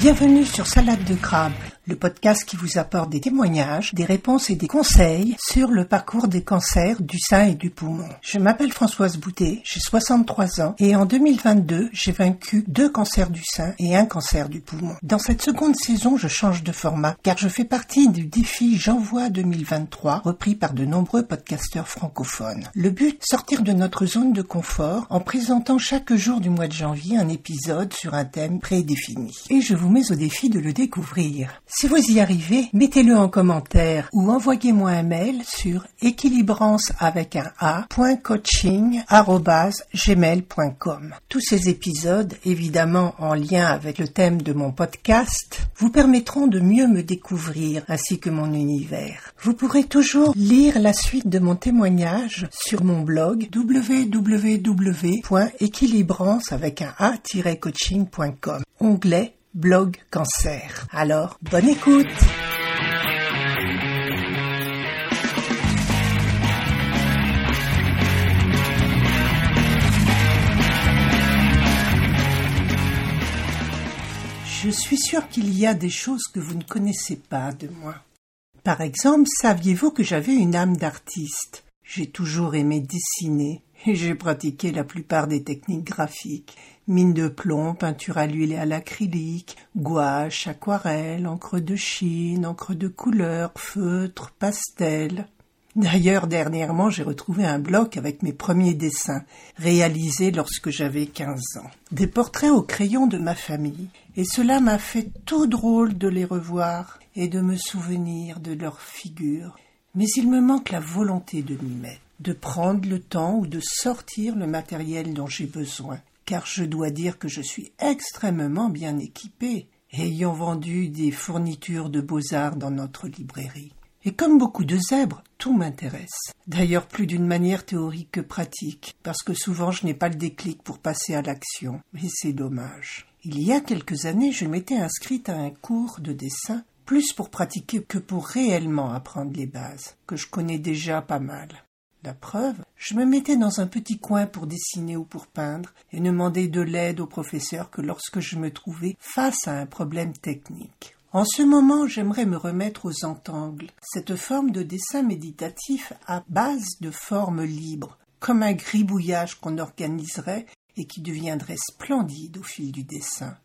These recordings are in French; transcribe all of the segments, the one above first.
Bienvenue sur Salade de crabe, le podcast qui vous apporte des témoignages, des réponses et des conseils sur le parcours des cancers du sein et du poumon. Je m'appelle Françoise Boutet, j'ai 63 ans et en 2022, j'ai vaincu deux cancers du sein et un cancer du poumon. Dans cette seconde saison, je change de format car je fais partie du défi J'envoie 2023 repris par de nombreux podcasteurs francophones. Le but, sortir de notre zone de confort en présentant chaque jour du mois de janvier un épisode sur un thème prédéfini. Et je vous mets au défi de le découvrir. Si vous y arrivez, mettez-le en commentaire ou envoyez-moi un mail sur équilibrance avec un a.coaching.gmail.com. Tous ces épisodes, évidemment en lien avec le thème de mon podcast, vous permettront de mieux me découvrir ainsi que mon univers. Vous pourrez toujours lire la suite de mon témoignage sur mon blog www.équilibrance avec un a-coaching.com. Onglet blog cancer. Alors, bonne écoute Je suis sûre qu'il y a des choses que vous ne connaissez pas de moi. Par exemple, saviez-vous que j'avais une âme d'artiste? J'ai toujours aimé dessiner et j'ai pratiqué la plupart des techniques graphiques mine de plomb, peinture à l'huile et à l'acrylique, gouache, aquarelle, encre de Chine, encre de couleur, feutre, pastel. D'ailleurs, dernièrement, j'ai retrouvé un bloc avec mes premiers dessins, réalisés lorsque j'avais quinze ans. Des portraits au crayon de ma famille, et cela m'a fait tout drôle de les revoir et de me souvenir de leurs figures. Mais il me manque la volonté de m'y mettre, de prendre le temps ou de sortir le matériel dont j'ai besoin car je dois dire que je suis extrêmement bien équipé, ayant vendu des fournitures de beaux-arts dans notre librairie. Et comme beaucoup de zèbres, tout m'intéresse. D'ailleurs plus d'une manière théorique que pratique, parce que souvent je n'ai pas le déclic pour passer à l'action, et c'est dommage. Il y a quelques années, je m'étais inscrite à un cours de dessin, plus pour pratiquer que pour réellement apprendre les bases, que je connais déjà pas mal. La preuve, je me mettais dans un petit coin pour dessiner ou pour peindre et ne demandais de l'aide au professeur que lorsque je me trouvais face à un problème technique. En ce moment, j'aimerais me remettre aux entangles, cette forme de dessin méditatif à base de formes libres, comme un gribouillage qu'on organiserait et qui deviendrait splendide au fil du dessin.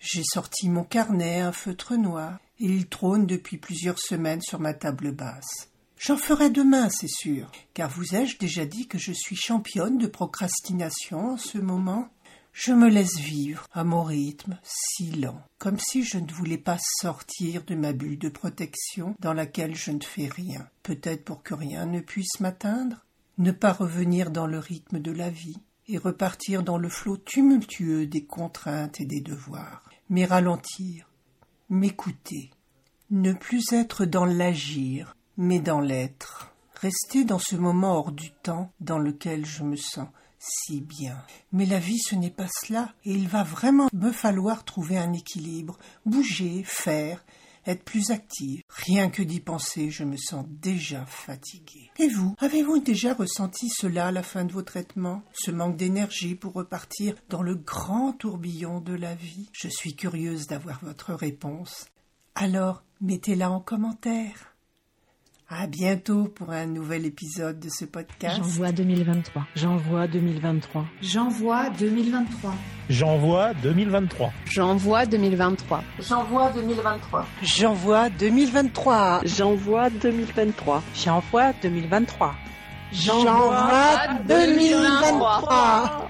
J'ai sorti mon carnet, un feutre noir, et il trône depuis plusieurs semaines sur ma table basse. J'en ferai demain, c'est sûr, car vous ai-je déjà dit que je suis championne de procrastination en ce moment? Je me laisse vivre à mon rythme si lent, comme si je ne voulais pas sortir de ma bulle de protection dans laquelle je ne fais rien, peut-être pour que rien ne puisse m'atteindre, ne pas revenir dans le rythme de la vie et repartir dans le flot tumultueux des contraintes et des devoirs, mais ralentir, m'écouter, ne plus être dans l'agir, mais dans l'être. Rester dans ce moment hors du temps dans lequel je me sens si bien. Mais la vie, ce n'est pas cela, et il va vraiment me falloir trouver un équilibre, bouger, faire, être plus active. Rien que d'y penser, je me sens déjà fatiguée. Et vous, avez-vous déjà ressenti cela à la fin de vos traitements? Ce manque d'énergie pour repartir dans le grand tourbillon de la vie? Je suis curieuse d'avoir votre réponse. Alors, mettez-la en commentaire. À bientôt pour un nouvel épisode de ce podcast. J'envoie 2023. J'envoie 2023. J'envoie 2023. J'envoie 2023. J'envoie 2023. J'envoie 2023. J'envoie 2023. J'envoie 2023. J'envoie 2023. J'envoie 2023.